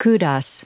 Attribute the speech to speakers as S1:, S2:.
S1: Kudas